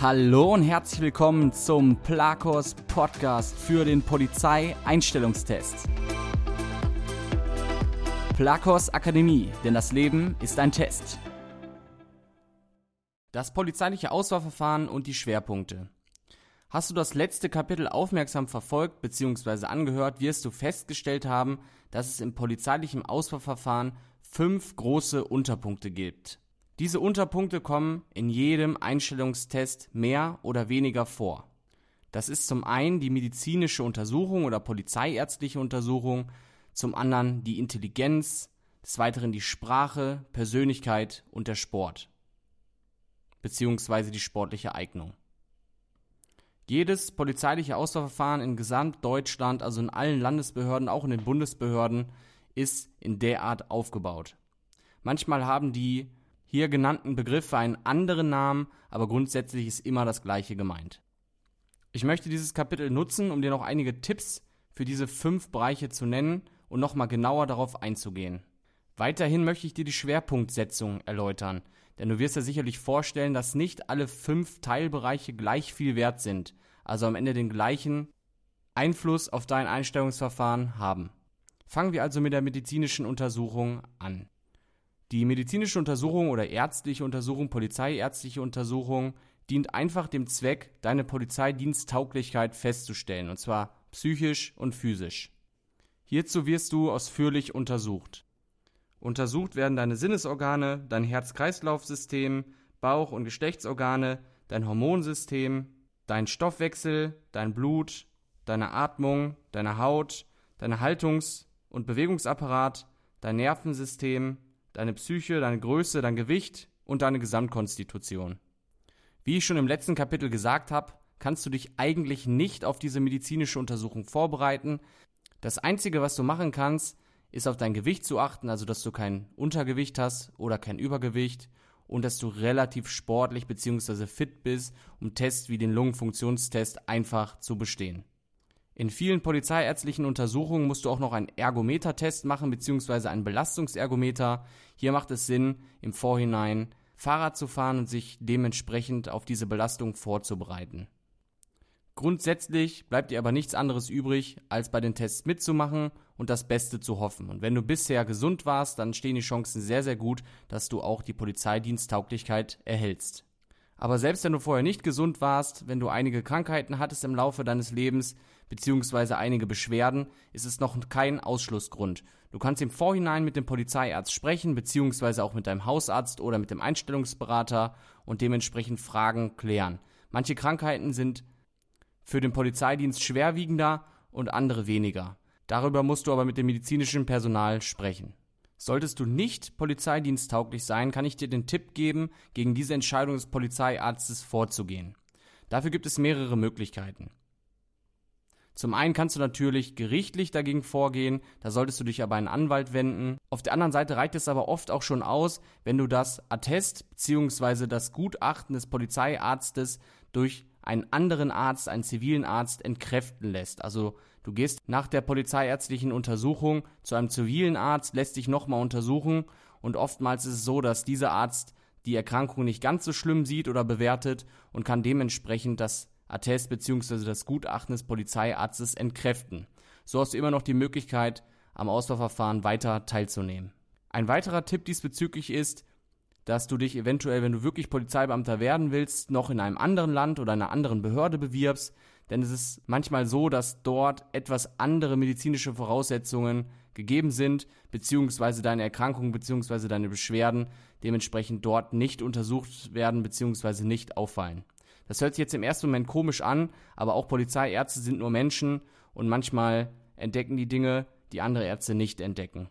Hallo und herzlich willkommen zum Plakos Podcast für den Polizeieinstellungstest. Plakos Akademie, denn das Leben ist ein Test. Das polizeiliche Auswahlverfahren und die Schwerpunkte. Hast du das letzte Kapitel aufmerksam verfolgt bzw. angehört, wirst du festgestellt haben, dass es im polizeilichen Auswahlverfahren fünf große Unterpunkte gibt. Diese Unterpunkte kommen in jedem Einstellungstest mehr oder weniger vor. Das ist zum einen die medizinische Untersuchung oder polizeiärztliche Untersuchung, zum anderen die Intelligenz, des Weiteren die Sprache, Persönlichkeit und der Sport beziehungsweise die sportliche Eignung. Jedes polizeiliche Auswahlverfahren in Gesamtdeutschland, also in allen Landesbehörden, auch in den Bundesbehörden, ist in der Art aufgebaut. Manchmal haben die hier genannten Begriffe einen anderen Namen, aber grundsätzlich ist immer das gleiche gemeint. Ich möchte dieses Kapitel nutzen, um dir noch einige Tipps für diese fünf Bereiche zu nennen und nochmal genauer darauf einzugehen. Weiterhin möchte ich dir die Schwerpunktsetzung erläutern, denn du wirst dir sicherlich vorstellen, dass nicht alle fünf Teilbereiche gleich viel wert sind, also am Ende den gleichen Einfluss auf dein Einstellungsverfahren haben. Fangen wir also mit der medizinischen Untersuchung an. Die medizinische Untersuchung oder ärztliche Untersuchung, polizeiärztliche Untersuchung dient einfach dem Zweck, deine Polizeidiensttauglichkeit festzustellen, und zwar psychisch und physisch. Hierzu wirst du ausführlich untersucht. Untersucht werden deine Sinnesorgane, dein Herz-Kreislauf-System, Bauch- und Geschlechtsorgane, dein Hormonsystem, dein Stoffwechsel, dein Blut, deine Atmung, deine Haut, deine Haltungs- und Bewegungsapparat, dein Nervensystem, deine Psyche, deine Größe, dein Gewicht und deine Gesamtkonstitution. Wie ich schon im letzten Kapitel gesagt habe, kannst du dich eigentlich nicht auf diese medizinische Untersuchung vorbereiten. Das Einzige, was du machen kannst, ist auf dein Gewicht zu achten, also dass du kein Untergewicht hast oder kein Übergewicht und dass du relativ sportlich bzw. fit bist, um Tests wie den Lungenfunktionstest einfach zu bestehen. In vielen polizeiärztlichen Untersuchungen musst du auch noch einen Ergometertest machen bzw. einen Belastungsergometer. Hier macht es Sinn, im Vorhinein Fahrrad zu fahren und sich dementsprechend auf diese Belastung vorzubereiten. Grundsätzlich bleibt dir aber nichts anderes übrig, als bei den Tests mitzumachen und das Beste zu hoffen. Und wenn du bisher gesund warst, dann stehen die Chancen sehr, sehr gut, dass du auch die Polizeidiensttauglichkeit erhältst. Aber selbst wenn du vorher nicht gesund warst, wenn du einige Krankheiten hattest im Laufe deines Lebens, beziehungsweise einige Beschwerden, ist es noch kein Ausschlussgrund. Du kannst im Vorhinein mit dem Polizeiarzt sprechen, beziehungsweise auch mit deinem Hausarzt oder mit dem Einstellungsberater und dementsprechend Fragen klären. Manche Krankheiten sind für den Polizeidienst schwerwiegender und andere weniger. Darüber musst du aber mit dem medizinischen Personal sprechen. Solltest du nicht polizeidiensttauglich sein, kann ich dir den Tipp geben, gegen diese Entscheidung des Polizeiarztes vorzugehen. Dafür gibt es mehrere Möglichkeiten. Zum einen kannst du natürlich gerichtlich dagegen vorgehen, da solltest du dich aber an einen Anwalt wenden. Auf der anderen Seite reicht es aber oft auch schon aus, wenn du das Attest bzw. das Gutachten des Polizeiarztes durch einen anderen Arzt, einen zivilen Arzt entkräften lässt. Also du gehst nach der polizeiärztlichen Untersuchung zu einem zivilen Arzt, lässt dich nochmal untersuchen und oftmals ist es so, dass dieser Arzt die Erkrankung nicht ganz so schlimm sieht oder bewertet und kann dementsprechend das Attest bzw. das Gutachten des Polizeiarztes entkräften. So hast du immer noch die Möglichkeit, am Auswahlverfahren weiter teilzunehmen. Ein weiterer Tipp diesbezüglich ist, dass du dich eventuell, wenn du wirklich Polizeibeamter werden willst, noch in einem anderen Land oder einer anderen Behörde bewirbst. Denn es ist manchmal so, dass dort etwas andere medizinische Voraussetzungen gegeben sind, beziehungsweise deine Erkrankungen, beziehungsweise deine Beschwerden dementsprechend dort nicht untersucht werden, beziehungsweise nicht auffallen. Das hört sich jetzt im ersten Moment komisch an, aber auch Polizeiärzte sind nur Menschen und manchmal entdecken die Dinge, die andere Ärzte nicht entdecken.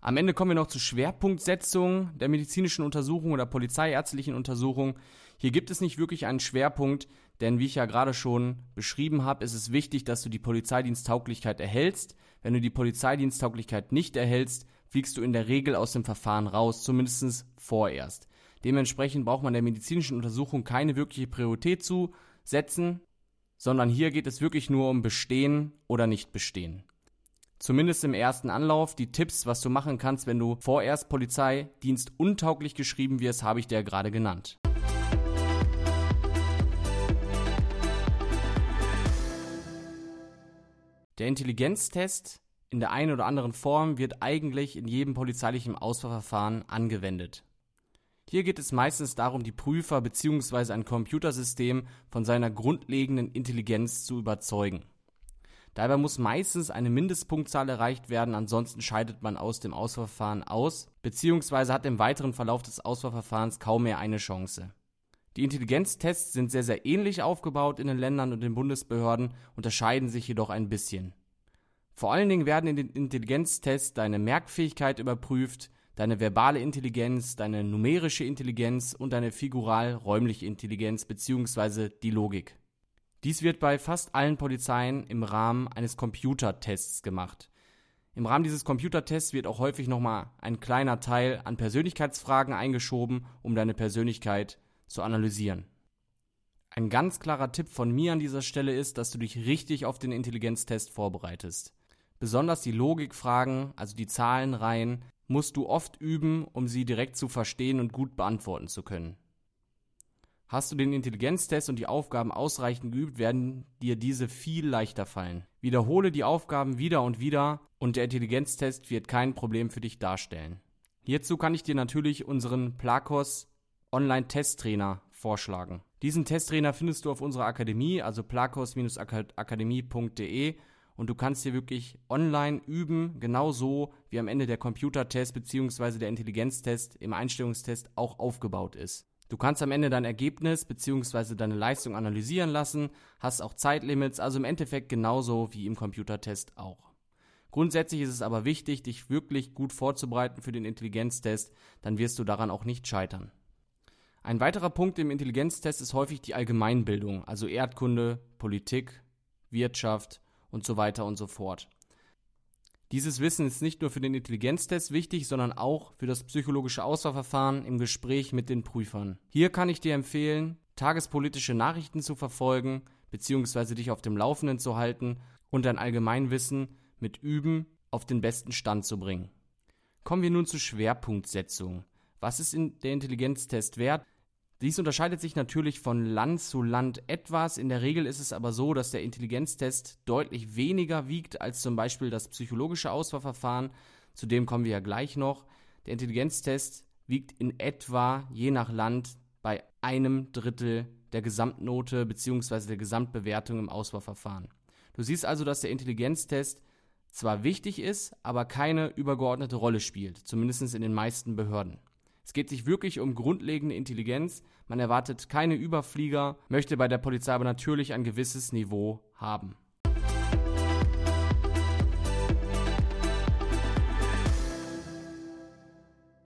Am Ende kommen wir noch zur Schwerpunktsetzung der medizinischen Untersuchung oder polizeiärztlichen Untersuchung. Hier gibt es nicht wirklich einen Schwerpunkt, denn wie ich ja gerade schon beschrieben habe, ist es wichtig, dass du die Polizeidiensttauglichkeit erhältst. Wenn du die Polizeidiensttauglichkeit nicht erhältst, fliegst du in der Regel aus dem Verfahren raus, zumindest vorerst. Dementsprechend braucht man der medizinischen Untersuchung keine wirkliche Priorität zu setzen, sondern hier geht es wirklich nur um Bestehen oder nicht Bestehen. Zumindest im ersten Anlauf. Die Tipps, was du machen kannst, wenn du vorerst Polizeidienst untauglich geschrieben wirst, habe ich dir gerade genannt. Der Intelligenztest in der einen oder anderen Form wird eigentlich in jedem polizeilichen Auswahlverfahren angewendet. Hier geht es meistens darum, die Prüfer bzw. ein Computersystem von seiner grundlegenden Intelligenz zu überzeugen. Dabei muss meistens eine Mindestpunktzahl erreicht werden, ansonsten scheidet man aus dem Auswahlverfahren aus bzw. hat im weiteren Verlauf des Auswahlverfahrens kaum mehr eine Chance. Die Intelligenztests sind sehr, sehr ähnlich aufgebaut in den Ländern und den Bundesbehörden, unterscheiden sich jedoch ein bisschen. Vor allen Dingen werden in den Intelligenztests deine Merkfähigkeit überprüft, deine verbale Intelligenz, deine numerische Intelligenz und deine figural-räumliche Intelligenz bzw. die Logik. Dies wird bei fast allen Polizeien im Rahmen eines Computertests gemacht. Im Rahmen dieses Computertests wird auch häufig nochmal ein kleiner Teil an Persönlichkeitsfragen eingeschoben, um deine Persönlichkeit zu analysieren. Ein ganz klarer Tipp von mir an dieser Stelle ist, dass du dich richtig auf den Intelligenztest vorbereitest. Besonders die Logikfragen, also die Zahlenreihen, musst du oft üben, um sie direkt zu verstehen und gut beantworten zu können. Hast du den Intelligenztest und die Aufgaben ausreichend geübt, werden dir diese viel leichter fallen. Wiederhole die Aufgaben wieder und wieder und der Intelligenztest wird kein Problem für dich darstellen. Hierzu kann ich dir natürlich unseren Plakos Online-Testtrainer vorschlagen. Diesen Testtrainer findest du auf unserer Akademie, also plakos-akademie.de und du kannst hier wirklich online üben, genauso wie am Ende der Computertest bzw. der Intelligenztest im Einstellungstest auch aufgebaut ist. Du kannst am Ende dein Ergebnis bzw. deine Leistung analysieren lassen, hast auch Zeitlimits, also im Endeffekt genauso wie im Computertest auch. Grundsätzlich ist es aber wichtig, dich wirklich gut vorzubereiten für den Intelligenztest, dann wirst du daran auch nicht scheitern. Ein weiterer Punkt im Intelligenztest ist häufig die Allgemeinbildung, also Erdkunde, Politik, Wirtschaft, und so weiter und so fort. Dieses Wissen ist nicht nur für den Intelligenztest wichtig, sondern auch für das psychologische Auswahlverfahren im Gespräch mit den Prüfern. Hier kann ich dir empfehlen, tagespolitische Nachrichten zu verfolgen, beziehungsweise dich auf dem Laufenden zu halten und dein Allgemeinwissen mit Üben auf den besten Stand zu bringen. Kommen wir nun zur Schwerpunktsetzung. Was ist in der Intelligenztest wert? Dies unterscheidet sich natürlich von Land zu Land etwas. In der Regel ist es aber so, dass der Intelligenztest deutlich weniger wiegt als zum Beispiel das psychologische Auswahlverfahren. Zu dem kommen wir ja gleich noch. Der Intelligenztest wiegt in etwa je nach Land bei einem Drittel der Gesamtnote bzw. der Gesamtbewertung im Auswahlverfahren. Du siehst also, dass der Intelligenztest zwar wichtig ist, aber keine übergeordnete Rolle spielt, zumindest in den meisten Behörden. Es geht sich wirklich um grundlegende Intelligenz. Man erwartet keine Überflieger, möchte bei der Polizei aber natürlich ein gewisses Niveau haben.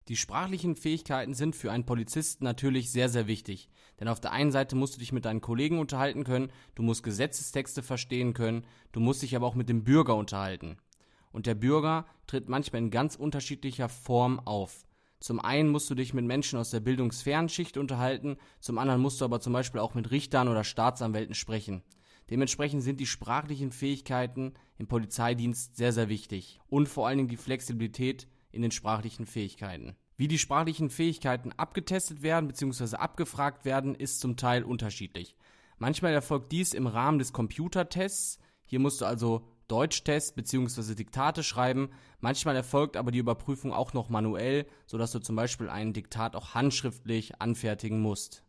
Die sprachlichen Fähigkeiten sind für einen Polizisten natürlich sehr, sehr wichtig. Denn auf der einen Seite musst du dich mit deinen Kollegen unterhalten können, du musst Gesetzestexte verstehen können, du musst dich aber auch mit dem Bürger unterhalten. Und der Bürger tritt manchmal in ganz unterschiedlicher Form auf. Zum einen musst du dich mit Menschen aus der Bildungsfernschicht unterhalten, zum anderen musst du aber zum Beispiel auch mit Richtern oder Staatsanwälten sprechen. Dementsprechend sind die sprachlichen Fähigkeiten im Polizeidienst sehr, sehr wichtig und vor allen Dingen die Flexibilität in den sprachlichen Fähigkeiten. Wie die sprachlichen Fähigkeiten abgetestet werden bzw. abgefragt werden, ist zum Teil unterschiedlich. Manchmal erfolgt dies im Rahmen des Computertests. Hier musst du also Deutschtest bzw. Diktate schreiben. Manchmal erfolgt aber die Überprüfung auch noch manuell, sodass du zum Beispiel ein Diktat auch handschriftlich anfertigen musst.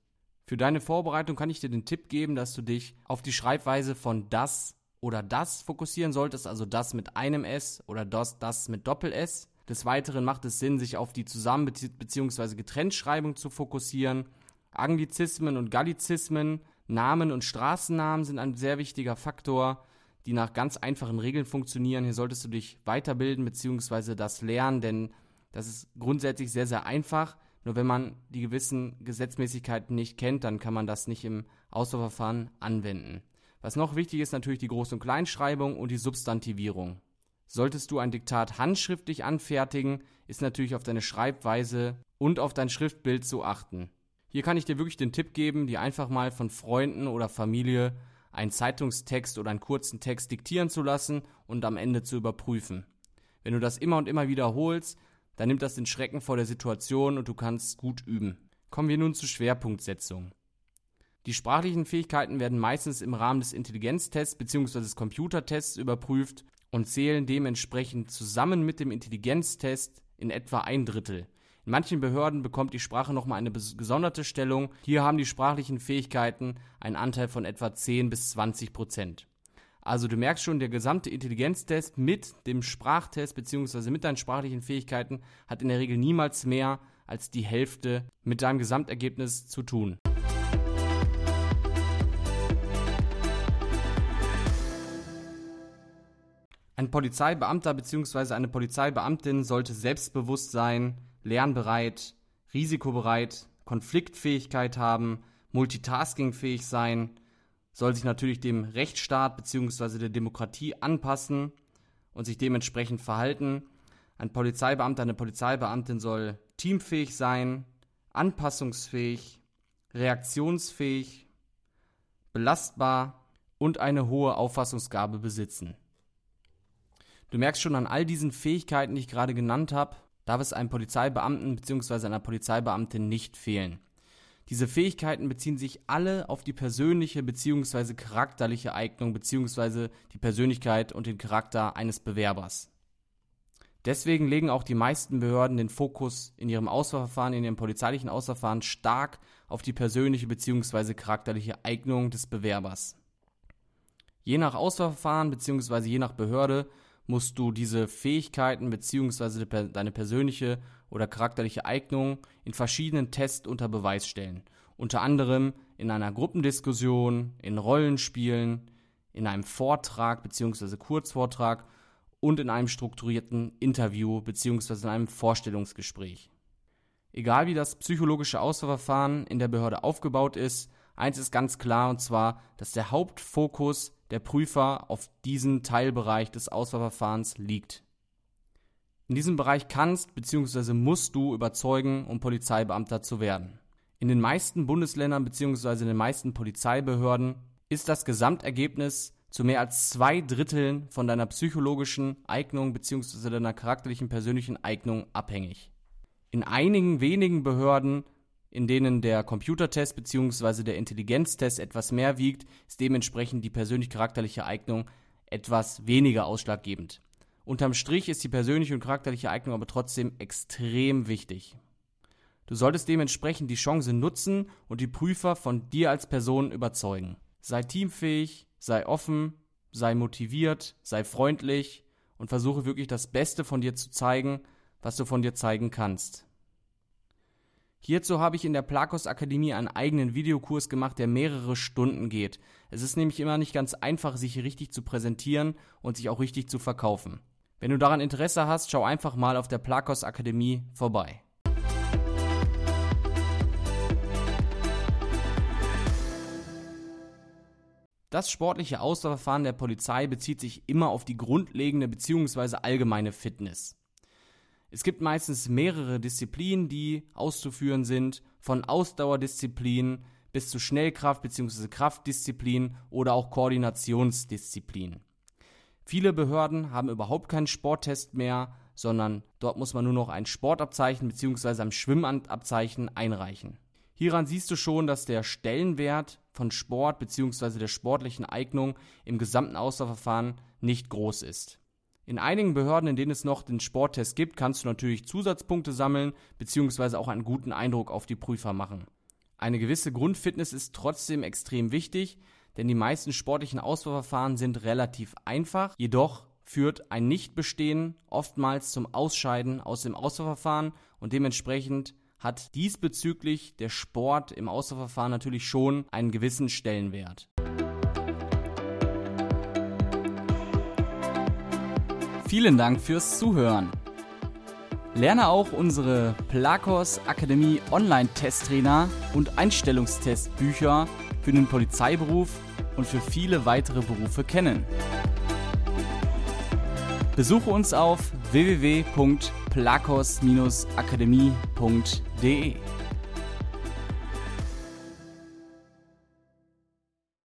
Für deine Vorbereitung kann ich dir den Tipp geben, dass du dich auf die Schreibweise von das oder das fokussieren solltest, also das mit einem S oder das, das mit Doppel-S. Des Weiteren macht es Sinn, sich auf die Zusammen- bzw. Getrenntschreibung zu fokussieren. Anglizismen und Gallizismen, Namen und Straßennamen sind ein sehr wichtiger Faktor die nach ganz einfachen Regeln funktionieren. Hier solltest du dich weiterbilden bzw. das lernen, denn das ist grundsätzlich sehr, sehr einfach. Nur wenn man die gewissen Gesetzmäßigkeiten nicht kennt, dann kann man das nicht im Auswahlverfahren anwenden. Was noch wichtig ist, natürlich die Groß- und Kleinschreibung und die Substantivierung. Solltest du ein Diktat handschriftlich anfertigen, ist natürlich auf deine Schreibweise und auf dein Schriftbild zu achten. Hier kann ich dir wirklich den Tipp geben, die einfach mal von Freunden oder Familie einen Zeitungstext oder einen kurzen Text diktieren zu lassen und am Ende zu überprüfen. Wenn du das immer und immer wiederholst, dann nimmt das den Schrecken vor der Situation und du kannst gut üben. Kommen wir nun zur Schwerpunktsetzung. Die sprachlichen Fähigkeiten werden meistens im Rahmen des Intelligenztests bzw. des Computertests überprüft und zählen dementsprechend zusammen mit dem Intelligenztest in etwa ein Drittel. In manchen Behörden bekommt die Sprache nochmal eine gesonderte Stellung. Hier haben die sprachlichen Fähigkeiten einen Anteil von etwa 10 bis 20 Prozent. Also du merkst schon, der gesamte Intelligenztest mit dem Sprachtest bzw. mit deinen sprachlichen Fähigkeiten hat in der Regel niemals mehr als die Hälfte mit deinem Gesamtergebnis zu tun. Ein Polizeibeamter bzw. eine Polizeibeamtin sollte selbstbewusst sein, lernbereit, risikobereit, Konfliktfähigkeit haben, multitaskingfähig sein, soll sich natürlich dem Rechtsstaat bzw. der Demokratie anpassen und sich dementsprechend verhalten. Ein Polizeibeamter, eine Polizeibeamtin soll teamfähig sein, anpassungsfähig, reaktionsfähig, belastbar und eine hohe Auffassungsgabe besitzen. Du merkst schon an all diesen Fähigkeiten, die ich gerade genannt habe, darf es einem Polizeibeamten bzw. einer Polizeibeamtin nicht fehlen. Diese Fähigkeiten beziehen sich alle auf die persönliche bzw. charakterliche Eignung bzw. die Persönlichkeit und den Charakter eines Bewerbers. Deswegen legen auch die meisten Behörden den Fokus in ihrem Auswahlverfahren, in ihrem polizeilichen Auswahlverfahren stark auf die persönliche bzw. charakterliche Eignung des Bewerbers. Je nach Auswahlverfahren bzw. je nach Behörde musst du diese Fähigkeiten bzw. deine persönliche oder charakterliche Eignung in verschiedenen Tests unter Beweis stellen. Unter anderem in einer Gruppendiskussion, in Rollenspielen, in einem Vortrag bzw. Kurzvortrag und in einem strukturierten Interview bzw. in einem Vorstellungsgespräch. Egal wie das psychologische Auswahlverfahren in der Behörde aufgebaut ist, eins ist ganz klar und zwar, dass der Hauptfokus der Prüfer auf diesen Teilbereich des Auswahlverfahrens liegt. In diesem Bereich kannst bzw. musst du überzeugen, um Polizeibeamter zu werden. In den meisten Bundesländern bzw. in den meisten Polizeibehörden ist das Gesamtergebnis zu mehr als zwei Dritteln von deiner psychologischen Eignung bzw. deiner charakterlichen persönlichen Eignung abhängig. In einigen wenigen Behörden in denen der Computertest bzw. der Intelligenztest etwas mehr wiegt, ist dementsprechend die persönlich-charakterliche Eignung etwas weniger ausschlaggebend. Unterm Strich ist die persönliche und charakterliche Eignung aber trotzdem extrem wichtig. Du solltest dementsprechend die Chance nutzen und die Prüfer von dir als Person überzeugen. Sei teamfähig, sei offen, sei motiviert, sei freundlich und versuche wirklich das Beste von dir zu zeigen, was du von dir zeigen kannst. Hierzu habe ich in der Plakos Akademie einen eigenen Videokurs gemacht, der mehrere Stunden geht. Es ist nämlich immer nicht ganz einfach, sich richtig zu präsentieren und sich auch richtig zu verkaufen. Wenn du daran Interesse hast, schau einfach mal auf der Plakos Akademie vorbei. Das sportliche Auswahlverfahren der Polizei bezieht sich immer auf die grundlegende bzw. allgemeine Fitness. Es gibt meistens mehrere Disziplinen, die auszuführen sind, von Ausdauerdisziplinen bis zu Schnellkraft bzw. Kraftdisziplinen oder auch Koordinationsdisziplinen. Viele Behörden haben überhaupt keinen Sporttest mehr, sondern dort muss man nur noch ein Sportabzeichen bzw. ein Schwimmabzeichen einreichen. Hieran siehst du schon, dass der Stellenwert von Sport bzw. der sportlichen Eignung im gesamten Auswahlverfahren nicht groß ist. In einigen Behörden, in denen es noch den Sporttest gibt, kannst du natürlich Zusatzpunkte sammeln bzw. auch einen guten Eindruck auf die Prüfer machen. Eine gewisse Grundfitness ist trotzdem extrem wichtig, denn die meisten sportlichen Auswahlverfahren sind relativ einfach, jedoch führt ein Nichtbestehen oftmals zum Ausscheiden aus dem Auswahlverfahren und dementsprechend hat diesbezüglich der Sport im Auswahlverfahren natürlich schon einen gewissen Stellenwert. Vielen Dank fürs Zuhören. Lerne auch unsere Plakos Akademie Online-Testtrainer und Einstellungstestbücher für den Polizeiberuf und für viele weitere Berufe kennen. Besuche uns auf www.plakos-akademie.de.